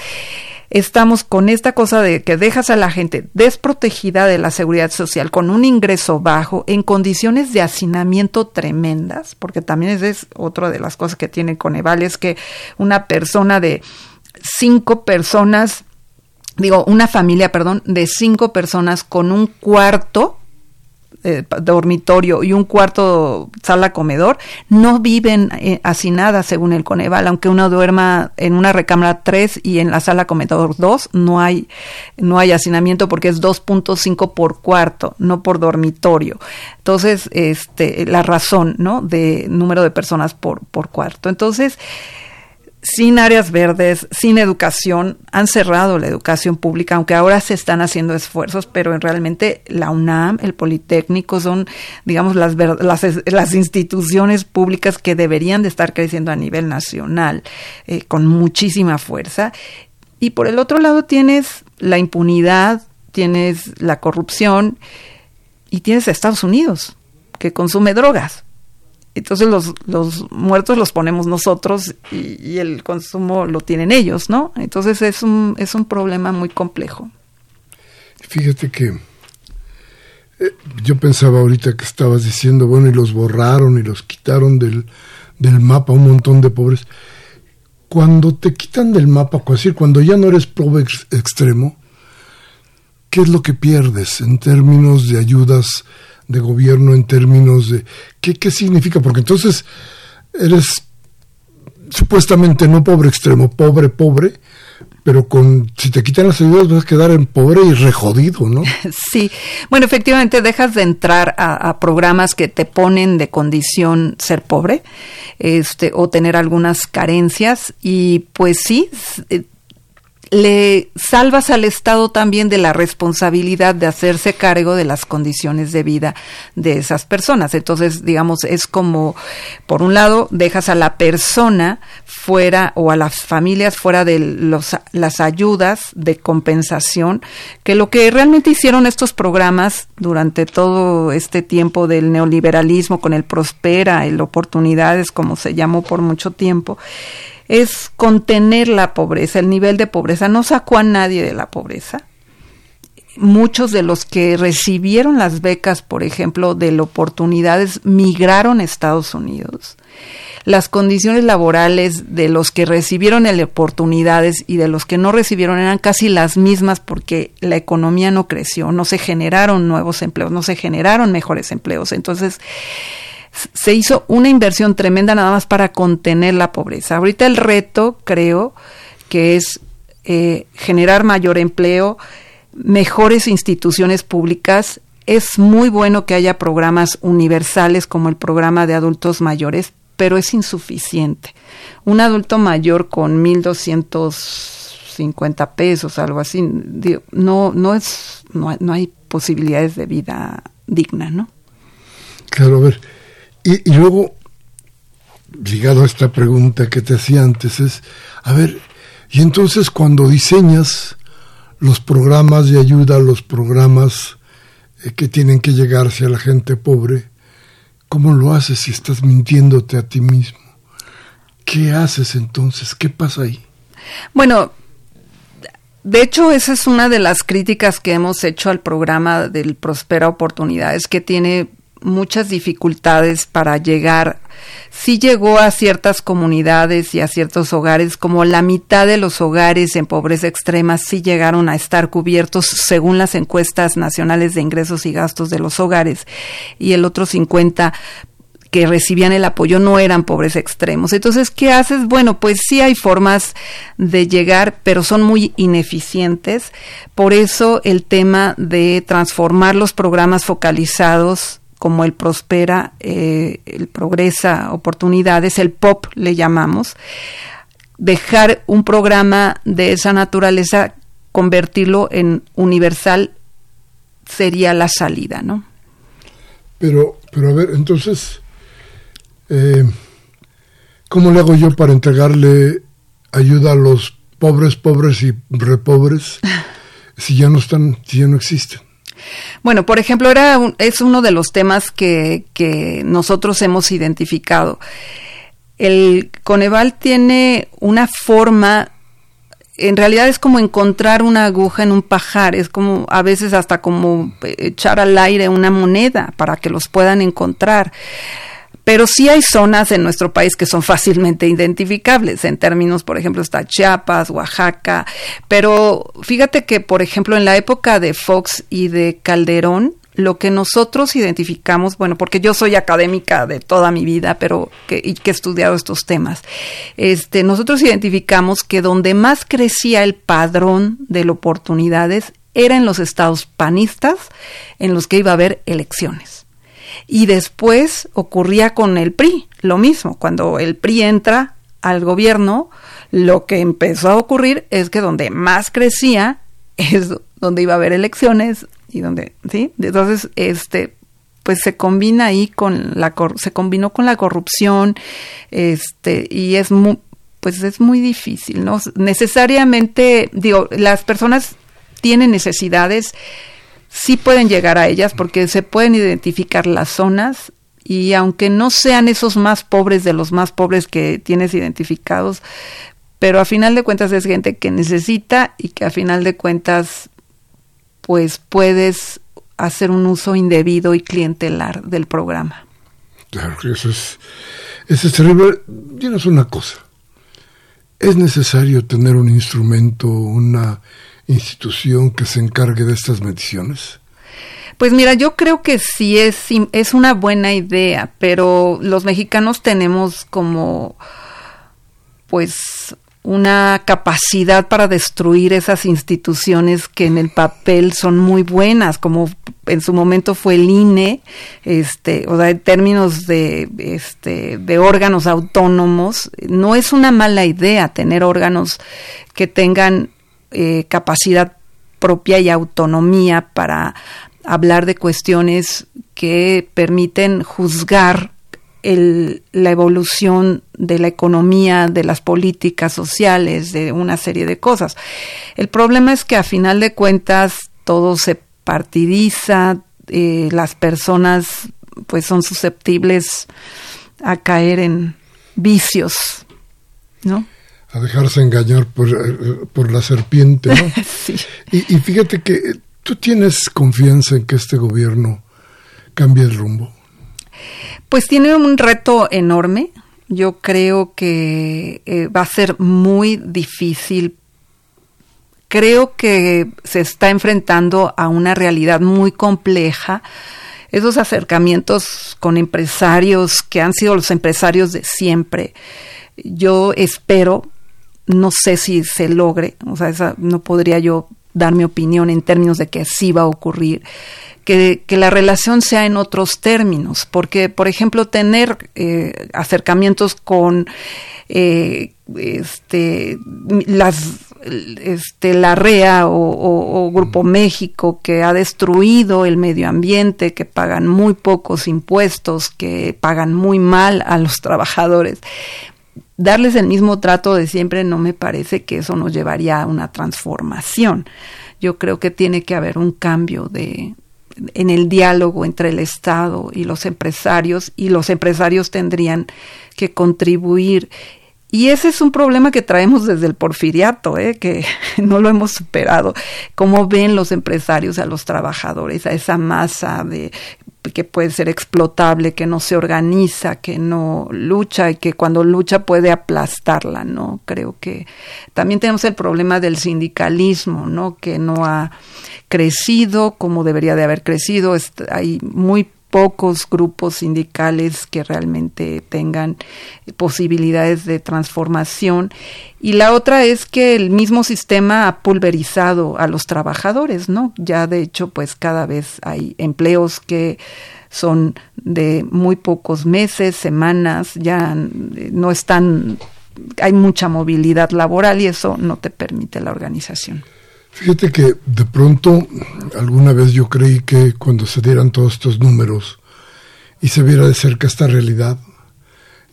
estamos con esta cosa de que dejas a la gente desprotegida de la seguridad social con un ingreso bajo en condiciones de hacinamiento tremendas, porque también es, otra de las cosas que tiene Coneval, es que una persona de cinco personas, digo, una familia, perdón, de cinco personas con un cuarto eh, dormitorio y un cuarto sala comedor no viven eh, hacinadas según el Coneval, aunque uno duerma en una recámara 3 y en la sala comedor 2 no hay no hay hacinamiento porque es 2.5 por cuarto, no por dormitorio. Entonces, este la razón, ¿no? de número de personas por por cuarto. Entonces, sin áreas verdes, sin educación, han cerrado la educación pública, aunque ahora se están haciendo esfuerzos, pero en realmente la UNAM, el Politécnico son, digamos, las, las, las instituciones públicas que deberían de estar creciendo a nivel nacional eh, con muchísima fuerza. Y por el otro lado tienes la impunidad, tienes la corrupción y tienes a Estados Unidos, que consume drogas entonces los, los muertos los ponemos nosotros y, el consumo lo tienen ellos, ¿no? Entonces es un, es un problema muy complejo. Fíjate que eh, yo pensaba ahorita que estabas diciendo, bueno, y los borraron y los quitaron del, del mapa un montón de pobres. Cuando te quitan del mapa, es decir, cuando ya no eres pobre extremo, ¿qué es lo que pierdes en términos de ayudas de gobierno en términos de qué, qué significa, porque entonces eres supuestamente no pobre extremo, pobre, pobre, pero con si te quitan las ayudas vas a quedar en pobre y rejodido, ¿no? [LAUGHS] Sí, bueno, efectivamente dejas de entrar a, a, programas que te ponen de condición ser pobre, este, o tener algunas carencias y pues sí, le salvas al Estado también de la responsabilidad de hacerse cargo de las condiciones de vida de esas personas. Entonces, digamos, es como, por un lado, dejas a la persona fuera o a las familias fuera de los, las ayudas de compensación, que lo que realmente hicieron estos programas durante todo este tiempo del neoliberalismo con el Prospera, el Oportunidades, como se llamó por mucho tiempo, es contener la pobreza, el nivel de pobreza. No sacó a nadie de la pobreza. Muchos de los que recibieron las becas, por ejemplo, de oportunidades, migraron a Estados Unidos. Las condiciones laborales de los que recibieron el oportunidades y de los que no recibieron eran casi las mismas porque la economía no creció, no se generaron nuevos empleos, no se generaron mejores empleos. Entonces, se hizo una inversión tremenda nada más para contener la pobreza. Ahorita el reto, creo, que es eh, generar mayor empleo, mejores instituciones públicas. Es muy bueno que haya programas universales como el programa de adultos mayores, pero es insuficiente. Un adulto mayor con 1.250 pesos, algo así, no, no, es, no, no hay posibilidades de vida digna, ¿no? Claro, a ver, y, luego, ligado a esta pregunta que te hacía antes, es, a ver, y entonces cuando diseñas los programas de ayuda, los programas eh, que tienen que llegar hacia la gente pobre, ¿cómo lo haces si estás mintiéndote a ti mismo? ¿Qué haces entonces? ¿Qué pasa ahí? Bueno, de hecho, esa es una de las críticas que hemos hecho al programa del Prospera Oportunidades, que tiene muchas dificultades para llegar. Sí llegó a ciertas comunidades y a ciertos hogares, como la mitad de los hogares en pobreza extrema sí llegaron a estar cubiertos según las encuestas nacionales de ingresos y gastos de los hogares, y el otro 50 que recibían el apoyo no eran pobres extremos. Entonces, ¿qué haces? Bueno, pues sí hay formas de llegar, pero son muy ineficientes. Por eso el tema de transformar los programas focalizados como el Prospera, eh, el Progresa Oportunidades, el POP le llamamos, dejar un programa de esa naturaleza, convertirlo en universal, sería la salida, ¿no? Pero, pero a ver, entonces, eh, ¿cómo le hago yo para entregarle ayuda a los pobres, pobres y repobres si ya no están, si ya no existen? Bueno, por ejemplo, era es uno de los temas que, que nosotros hemos identificado. El Coneval tiene una forma en realidad es como encontrar una aguja en un pajar, es como a veces hasta como echar al aire una moneda para que los puedan encontrar. Pero sí hay zonas en nuestro país que son fácilmente identificables, en términos, por ejemplo, está Chiapas, Oaxaca, pero fíjate que, por ejemplo, en la época de Fox y de Calderón, lo que nosotros identificamos, bueno, porque yo soy académica de toda mi vida, pero que, y que he estudiado estos temas, este, nosotros identificamos que donde más crecía el padrón de oportunidades era en los estados panistas en los que iba a haber elecciones. Y después ocurría con el PRI, lo mismo, cuando el PRI entra al gobierno, Lo que empezó a ocurrir es que donde más crecía [LAUGHS] es donde iba a haber elecciones y donde, ¿sí? Entonces, este, pues se combina ahí con la se combinó con la corrupción, este, y es muy, pues es muy difícil, ¿no? Necesariamente, digo, las personas tienen necesidades, sí pueden llegar a ellas porque se pueden identificar las zonas y aunque no sean esos más pobres de los más pobres que tienes identificados, pero a final de cuentas es gente que necesita y que a final de cuentas pues puedes hacer un uso indebido y clientelar del programa. Claro, eso es, eso es terrible. Tienes una cosa. ¿Es necesario tener un instrumento, una institución que se encargue de estas mediciones? Pues mira, yo creo que sí es, es una buena idea, pero los mexicanos tenemos como pues una capacidad para destruir esas instituciones que en el papel son muy buenas, como en su momento fue el INE, este, o sea, en términos de, este, de órganos autónomos, no es una mala idea tener órganos que tengan eh, capacidad propia y autonomía para hablar de cuestiones que permiten juzgar la evolución de la economía, de las políticas sociales, de una serie de cosas. El problema es que a final de cuentas todo se partidiza, eh, las personas pues son susceptibles a caer en vicios, ¿no? A dejarse engañar por, eh, por la serpiente, ¿no? [LAUGHS] sí. Y, y fíjate que tú tienes confianza en que este gobierno cambie el rumbo. Pues tiene un reto enorme. Yo creo que eh, va a ser muy difícil. Creo que se está enfrentando a una realidad muy compleja. Esos acercamientos con empresarios que han sido los empresarios de siempre. Yo espero, no sé si se logre, o sea, no podría yo dar mi opinión en términos de que sí va a ocurrir que, la relación sea en otros términos, porque, por ejemplo, tener eh, acercamientos con eh, este, las, este, la REA o, Grupo México, que ha destruido el medio ambiente, que pagan muy pocos impuestos, que pagan muy mal a los trabajadores darles el mismo trato de siempre no me parece que eso nos llevaría a una transformación. Yo creo que tiene que haber un cambio de, en el diálogo entre el Estado y los empresarios y los empresarios tendrían que contribuir. Y ese es un problema que traemos desde el porfiriato, ¿eh? que [LAUGHS] no lo hemos superado. ¿Cómo ven los empresarios a los trabajadores, a esa masa de que puede ser explotable, que no se organiza, que no lucha y que cuando lucha puede aplastarla, ¿no? Creo que también tenemos el problema del sindicalismo, ¿no? Que no ha crecido como debería de haber crecido. Hay muy pocos grupos sindicales que realmente tengan posibilidades de transformación. Y la otra es que el mismo sistema ha pulverizado a los trabajadores, ¿no? Ya de hecho, pues cada vez hay empleos que son de muy pocos meses, semanas, ya no están, hay mucha movilidad laboral y eso no te permite la organización. Fíjate que de pronto alguna vez yo creí que cuando se dieran todos estos números y se viera de cerca esta realidad,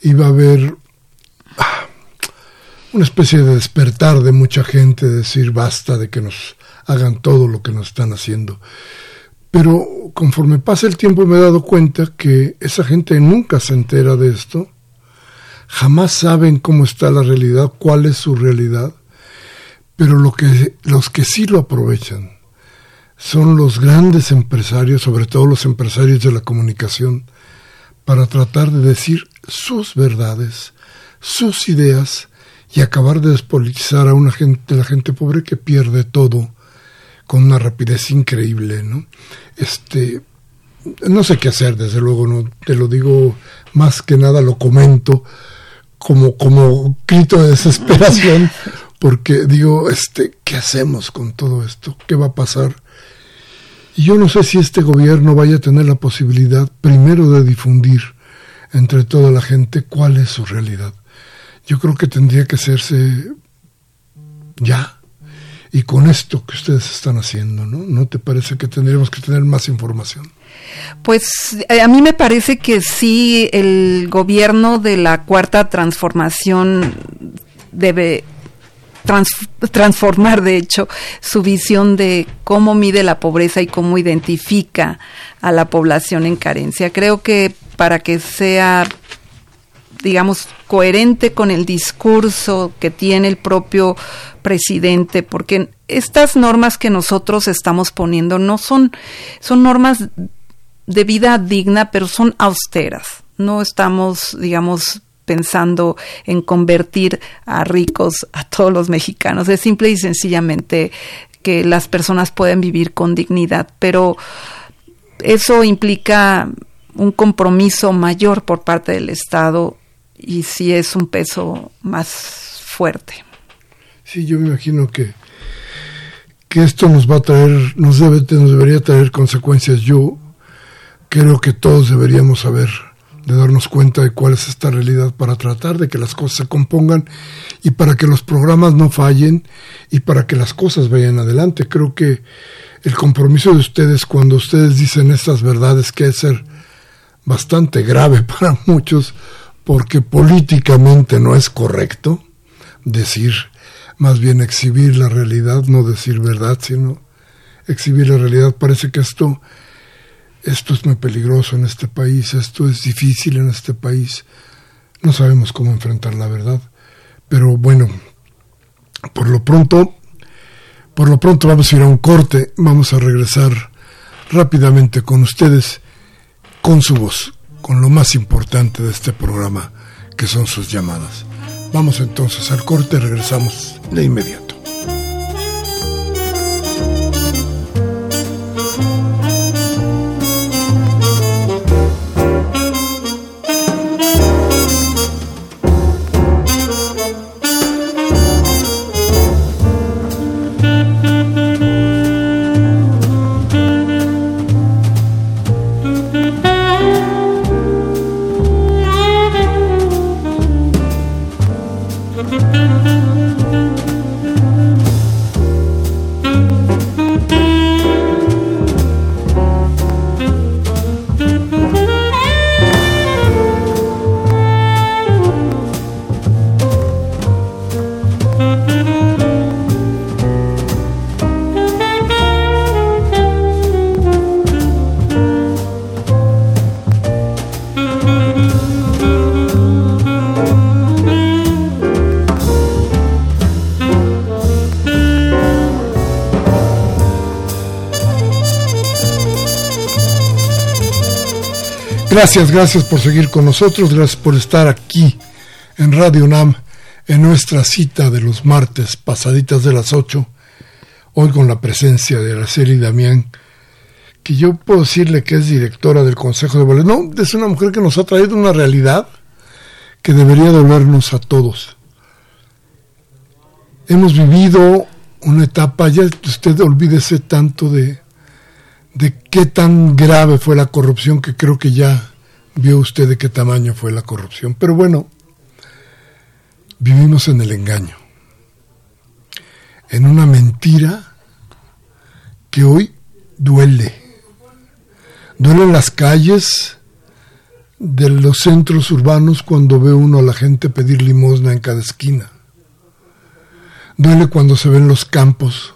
iba a haber ah, una especie de despertar de mucha gente, de decir basta de que nos hagan todo lo que nos están haciendo. Pero conforme pasa el tiempo me he dado cuenta que esa gente nunca se entera de esto, jamás saben cómo está la realidad, cuál es su realidad pero lo que, los que sí lo aprovechan son los grandes empresarios, sobre todo los empresarios de la comunicación, para tratar de decir sus verdades, sus ideas y acabar de despolitizar a una gente, la gente pobre que pierde todo con una rapidez increíble, ¿no? Este, no sé qué hacer, desde luego, no te lo digo más que nada, lo comento como, como grito de desesperación, [LAUGHS] porque digo, este, ¿qué hacemos con todo esto? ¿Qué va a pasar? Y yo no sé si este gobierno vaya a tener la posibilidad primero de difundir entre toda la gente cuál es su realidad. yo creo que tendría que hacerse ya. Y con esto que ustedes están haciendo, ¿no? ¿No te parece que tendríamos que tener más información? Pues eh, a mí me parece que sí, el gobierno de la cuarta transformación debe transformar, de hecho, su visión de cómo mide la pobreza y cómo identifica a la población en carencia. Creo que para que sea digamos, coherente con el discurso que tiene el propio presidente, porque estas normas que nosotros estamos poniendo no son, son normas de vida digna, pero son austeras. No estamos, digamos, pensando en convertir a ricos a todos los mexicanos. Es simple y sencillamente que las personas pueden vivir con dignidad, pero eso implica un compromiso mayor por parte del Estado y sí es un peso más fuerte. Sí, yo me imagino que, que esto nos va a traer, nos, debe, nos debería traer consecuencias. Yo creo que todos deberíamos saber, de darnos cuenta de cuál es esta realidad para tratar de que las cosas se compongan y para que los programas no fallen y para que las cosas vayan adelante. Creo que el compromiso de ustedes cuando ustedes dicen estas verdades que es ser bastante grave [LAUGHS] para muchos, porque políticamente no es correcto decir, más bien exhibir la realidad, no decir verdad, sino exhibir la realidad. Parece que esto, esto es muy peligroso en este país, esto es difícil en este país. No sabemos cómo enfrentar la verdad. Pero bueno, por lo pronto, por lo pronto vamos a ir a un corte, vamos a regresar rápidamente con ustedes, con su voz, con lo más importante de este programa, que son sus llamadas. Vamos entonces al corte, regresamos de inmediato. Gracias, gracias por seguir con nosotros, gracias por estar aquí en Radio NAM en nuestra cita de los martes pasaditas de las 8, hoy con la presencia de Araceli Damián, que yo puedo decirle que es directora del Consejo de Ballet. No, es una mujer que nos ha traído una realidad que debería dolernos a todos. Hemos vivido una etapa, ya usted olvídese tanto de, de qué tan grave fue la corrupción que creo que ya vio usted de qué tamaño fue la corrupción. Pero bueno, vivimos en el engaño, en una mentira que hoy duele. Duele en las calles de los centros urbanos cuando ve uno a la gente pedir limosna en cada esquina. Duele cuando se ven los campos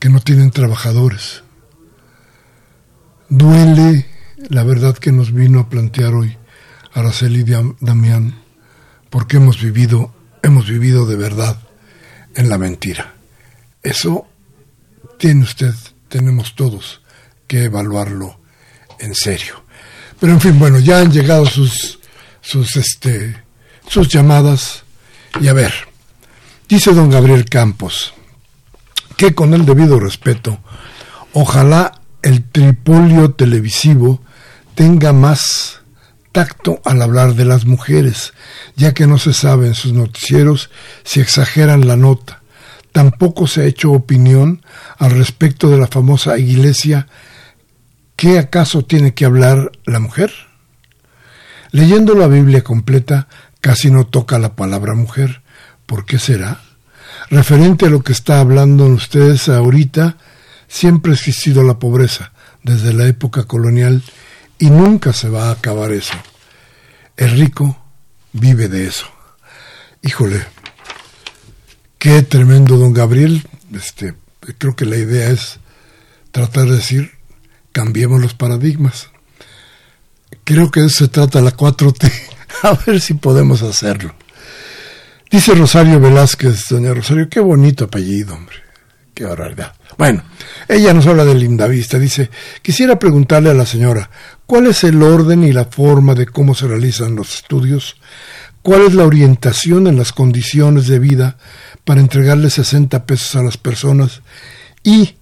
que no tienen trabajadores. Duele la verdad que nos vino a plantear hoy Araceli Damián, porque hemos vivido, hemos vivido de verdad en la mentira. Eso tiene usted, tenemos todos que evaluarlo en serio. Pero en fin, bueno, ya han llegado sus, sus, este, sus llamadas. Y a ver, dice don Gabriel Campos, que con el debido respeto, ojalá el tripolio televisivo tenga más tacto al hablar de las mujeres, ya que no se sabe en sus noticieros si exageran la nota. Tampoco se ha hecho opinión al respecto de la famosa iglesia. ¿Qué acaso tiene que hablar la mujer? Leyendo la Biblia completa, casi no toca la palabra mujer. ¿Por qué será? Referente a lo que está hablando ustedes ahorita, siempre ha existido la pobreza desde la época colonial y nunca se va a acabar eso. El rico vive de eso. Híjole, qué tremendo don Gabriel. Este, creo que la idea es tratar de decir, cambiemos los paradigmas. Creo que se trata la 4T. [LAUGHS] A ver si podemos hacerlo. Dice Rosario Velázquez, doña Rosario, qué bonito apellido, hombre. Qué barbaridad. Bueno, ella nos habla de linda vista. Dice, quisiera preguntarle a la señora, ¿cuál es el orden y la forma de cómo se realizan los estudios? ¿Cuál es la orientación en las condiciones de vida para entregarle 60 pesos a las personas? Y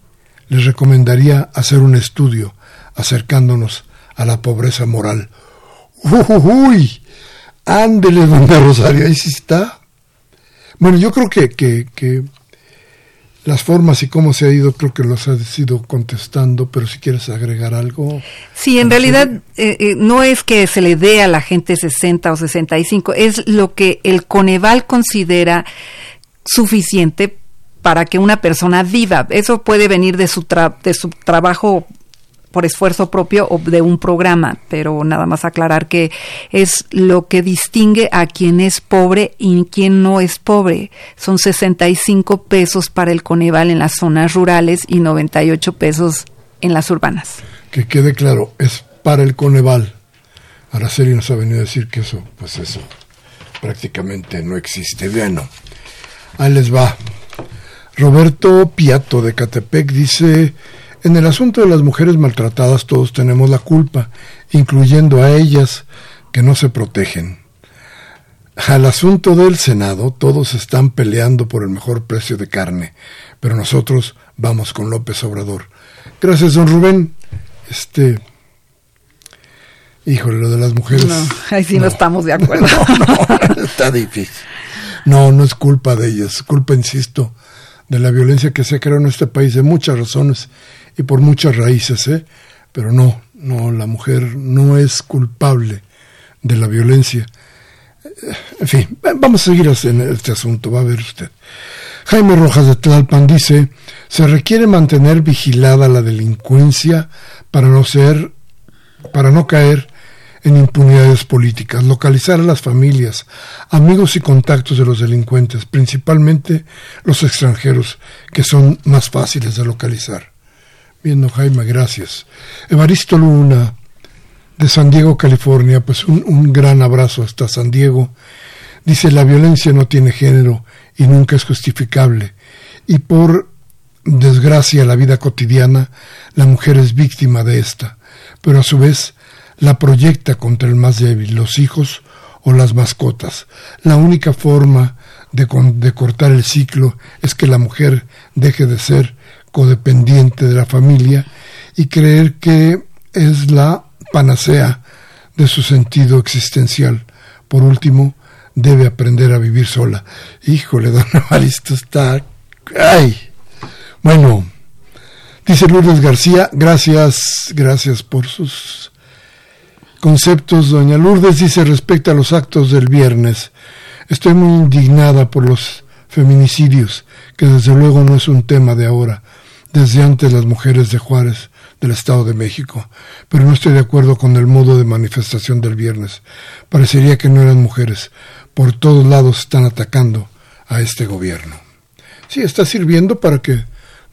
les recomendaría hacer un estudio acercándonos a la pobreza moral. ¡Uy! Ándele, doña Rosario, ahí sí está. Bueno, yo creo que, que las formas y cómo se ha ido, creo que los has ido contestando, pero si quieres agregar algo. Sí, en realidad eh, eh, no es que se le dé a la gente 60 o 65, es lo que el Coneval considera suficiente para que una persona viva. Eso puede venir de su, de su trabajo por esfuerzo propio o de un programa, pero nada más aclarar que es lo que distingue a quien es pobre y quien no es pobre. Son 65 pesos para el Coneval en las zonas rurales y 98 pesos en las urbanas. Que quede claro, es para el Coneval. Araceli nos ha venido a decir que eso, pues eso, prácticamente no existe. Bueno, ahí les va. Roberto Piato de Catepec dice, en el asunto de las mujeres maltratadas todos tenemos la culpa, incluyendo a ellas que no se protegen. Al asunto del Senado, todos están peleando por el mejor precio de carne, pero nosotros vamos con López Obrador. Gracias, don Rubén. Este. Híjole, lo de las mujeres. No, ahí sí no, estamos de acuerdo. [LAUGHS] No, está difícil. No, no es culpa de ellas, es culpa, insisto, de la violencia que se ha creado en este país, de muchas razones y por muchas raíces, ¿eh? Pero no, no, la mujer no es culpable de la violencia. En fin, vamos a seguir en este asunto, va a ver usted. Jaime Rojas de Tlalpan dice, se requiere mantener vigilada la delincuencia para no ser, para no caer en impunidades políticas, localizar a las familias, amigos y contactos de los delincuentes, principalmente los extranjeros, que son más fáciles de localizar. Viendo Jaime, gracias. Evaristo Luna, de San Diego, California, pues un, un gran abrazo hasta San Diego. Dice, la violencia no tiene género y nunca es justificable. Y por desgracia, la vida cotidiana, la mujer es víctima de esta, pero a su vez la proyecta contra el más débil, los hijos o las mascotas. La única forma de, de, cortar el ciclo es que la mujer deje de ser codependiente de la familia y creer que es la panacea de su sentido existencial. Por último, debe aprender a vivir sola. Híjole, don Evaristo está... ¡Ay! Bueno, dice Lourdes García, gracias, gracias por sus conceptos. Doña Lourdes dice respecto a los actos del viernes, estoy muy indignada por los feminicidios, que desde luego no es un tema de ahora, desde antes las mujeres de Juárez del Estado de México, pero no estoy de acuerdo con el modo de manifestación del viernes. Parecería que no eran mujeres. Por todos lados están atacando a este gobierno. Sí, está sirviendo para que,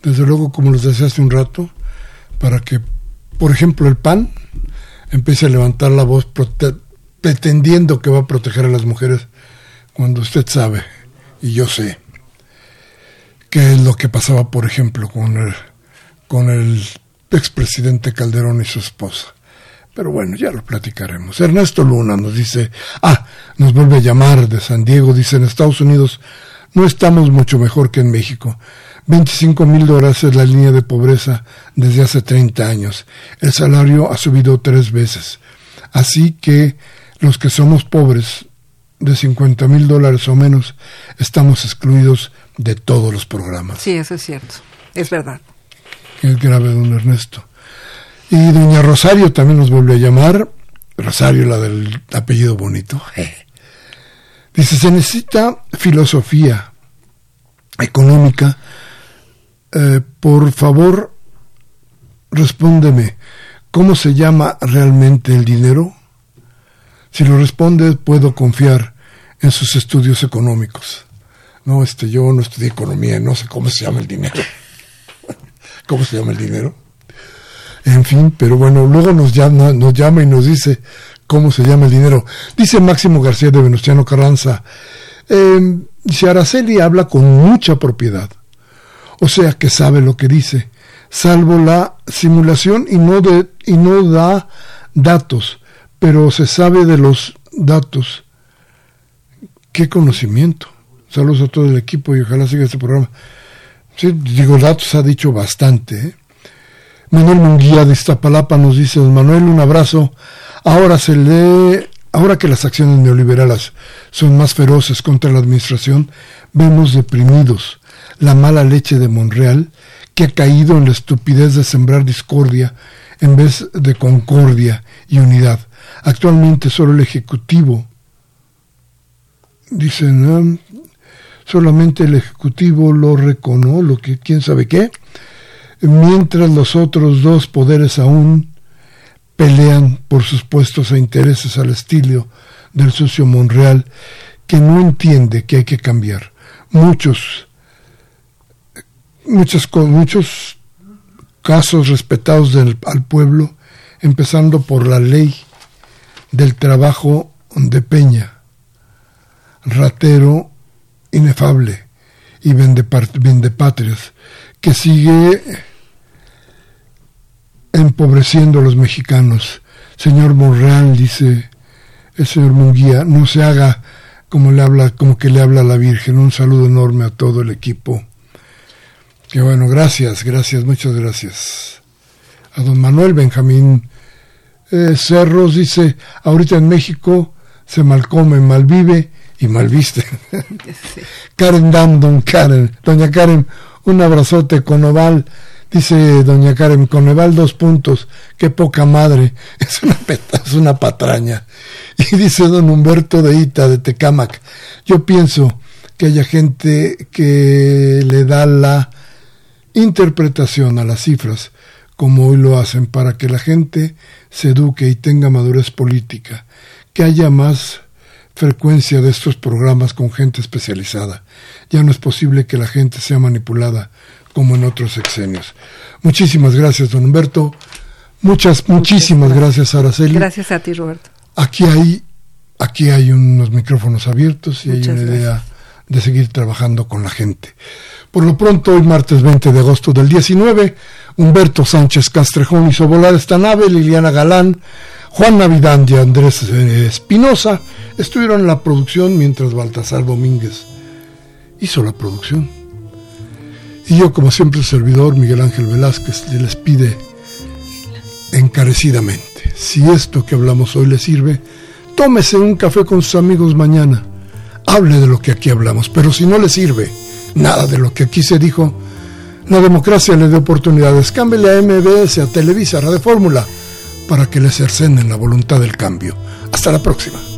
desde luego, como les decía hace un rato, para que, por ejemplo, el PAN empiece a levantar la voz pretendiendo que va a proteger a las mujeres, cuando usted sabe, y yo sé, qué es lo que pasaba, por ejemplo, con el, con el expresidente Calderón y su esposa. Pero bueno, ya lo platicaremos. Ernesto Luna nos dice, ah, nos vuelve a llamar de San Diego, dice, en Estados Unidos no estamos mucho mejor que en México. 25 mil dólares es la línea de pobreza desde hace 30 años. El salario ha subido tres veces. Así que los que somos pobres de 50 mil dólares o menos estamos excluidos de todos los programas. Sí, eso es cierto. Es verdad. Es grave, don Ernesto. Y doña Rosario también nos volvió a llamar. Rosario, la del apellido bonito. Dice, se necesita filosofía económica. Eh, por favor, respóndeme, ¿cómo se llama realmente el dinero? Si lo responde, puedo confiar en sus estudios económicos. No, este, yo no estudié economía, no sé cómo se llama el dinero. [LAUGHS] ¿Cómo se llama el dinero? En fin, pero bueno, luego nos llama, nos llama y nos dice cómo se llama el dinero. Dice Máximo García de Venustiano Carranza, eh, dice Araceli habla con mucha propiedad, o sea que sabe lo que dice, salvo la simulación y no, de, y no da datos, pero se sabe de los datos. Qué conocimiento. Saludos a todo el equipo y ojalá siga este programa. Sí, digo, datos ha dicho bastante. ¿eh? Manuel Munguía de Iztapalapa nos dice, Manuel, un abrazo. Ahora se lee, ahora que las acciones neoliberales son más feroces contra la administración, vemos deprimidos la mala leche de Monreal, que ha caído en la estupidez de sembrar discordia en vez de concordia y unidad. Actualmente solo el Ejecutivo, dicen, solamente el Ejecutivo lo reconoce, lo que quién sabe qué, mientras los otros dos poderes aún pelean por sus puestos e intereses al estilo del socio Monreal, que no entiende que hay que cambiar. Muchos, muchos, muchos casos respetados del, al pueblo, empezando por la ley del trabajo de Peña, ratero, inefable y vendepatrias, que sigue empobreciendo a los mexicanos. Señor Monreal, dice el señor Munguía, no se haga como le habla, como que le habla a la Virgen. Un saludo enorme a todo el equipo. Que bueno, gracias, gracias, muchas gracias. A don Manuel Benjamín eh, Cerros dice, ahorita en México se malcome, malvive y malviste. [LAUGHS] Karen Dam, don Karen, doña Karen, un abrazote con oval Dice doña Karen Coneval, dos puntos, qué poca madre, [LAUGHS] es una, es una patraña. Y dice don Humberto de Ita, de Tecámac, yo pienso que haya gente que le da la interpretación a las cifras, como hoy lo hacen, para que la gente se eduque y tenga madurez política, que haya más frecuencia de estos programas con gente especializada. Ya no es posible que la gente sea manipulada como en otros sexenios. Muchísimas gracias, don Humberto. Muchas, muchísimas gracias, Araceli. Gracias a ti, Roberto. Aquí hay, aquí hay unos micrófonos abiertos y hay una idea de seguir trabajando con la gente. Por lo pronto, hoy martes 20 de agosto del 19, Humberto Sánchez Castrejón hizo volar esta nave, Liliana Galán, Juan Navidad y Andrés eh, Espinosa estuvieron en la producción mientras Baltasar Domínguez hizo la producción. Y yo, como siempre, el servidor Miguel Ángel Velázquez les pide encarecidamente, si esto que hablamos hoy le sirve, tómese un café con sus amigos mañana, hable de lo que aquí hablamos, pero si no le sirve nada de lo que aquí se dijo, la democracia le dé oportunidades, cámbiale a MBS, a Televisa, a Radio Fórmula, para que le cercenen la voluntad del cambio. Hasta la próxima.